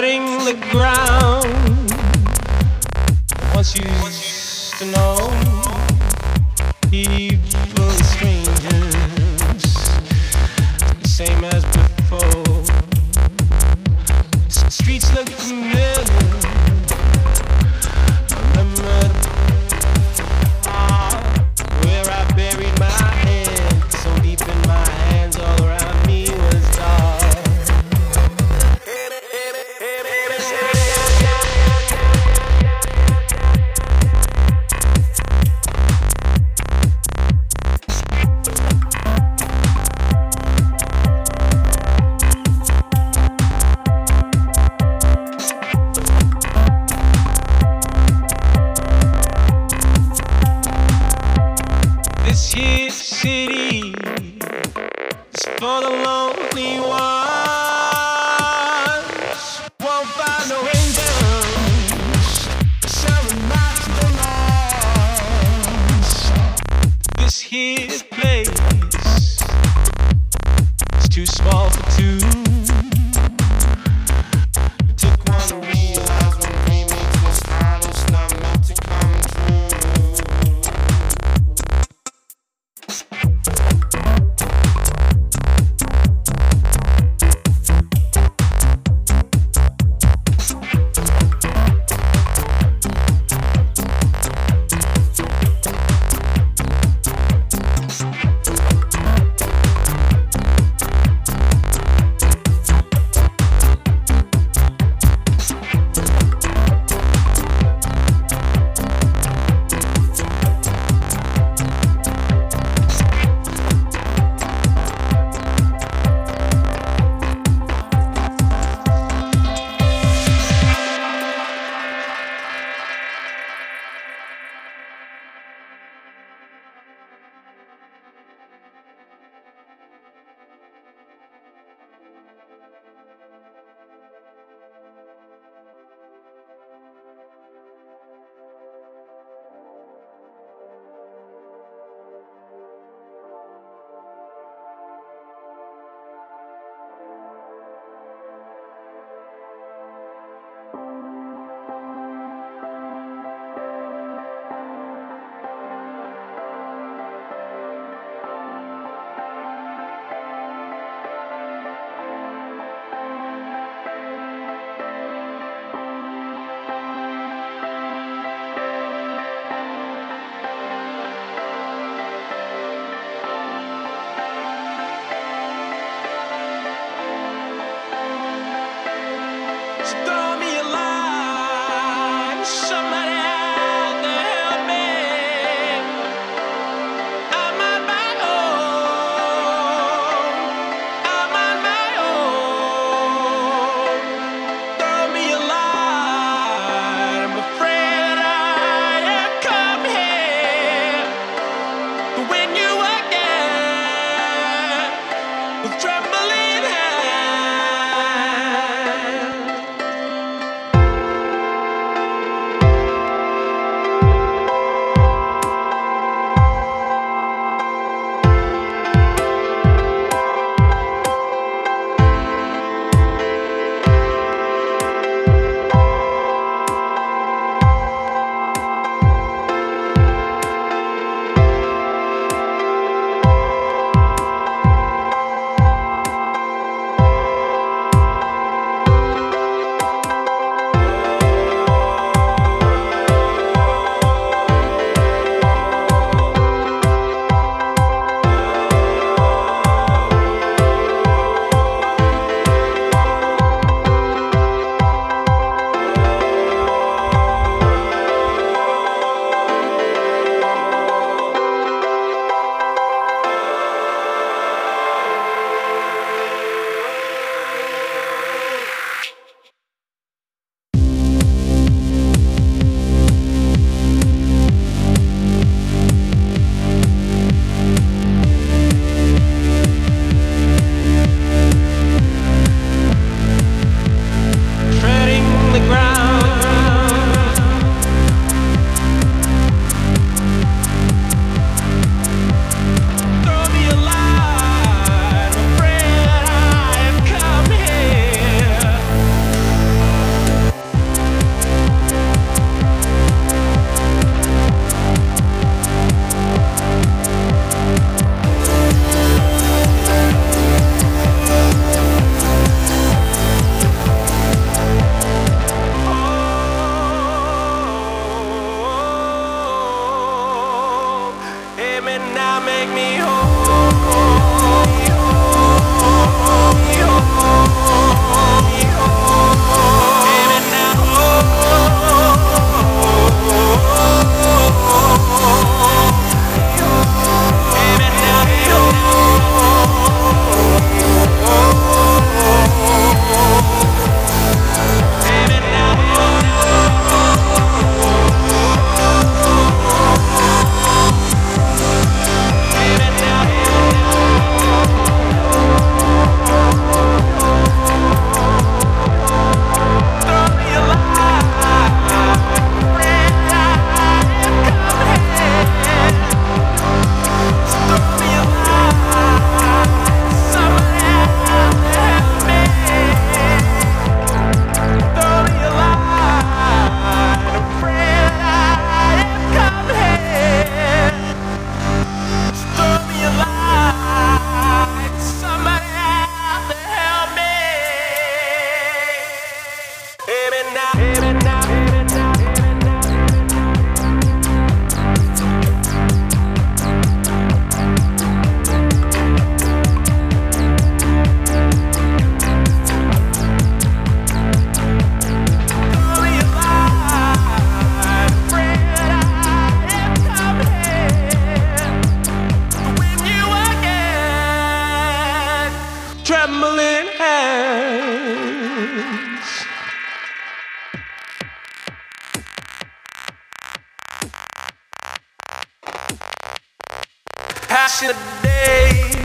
treading the ground. For the So women now make me whole. passionate day.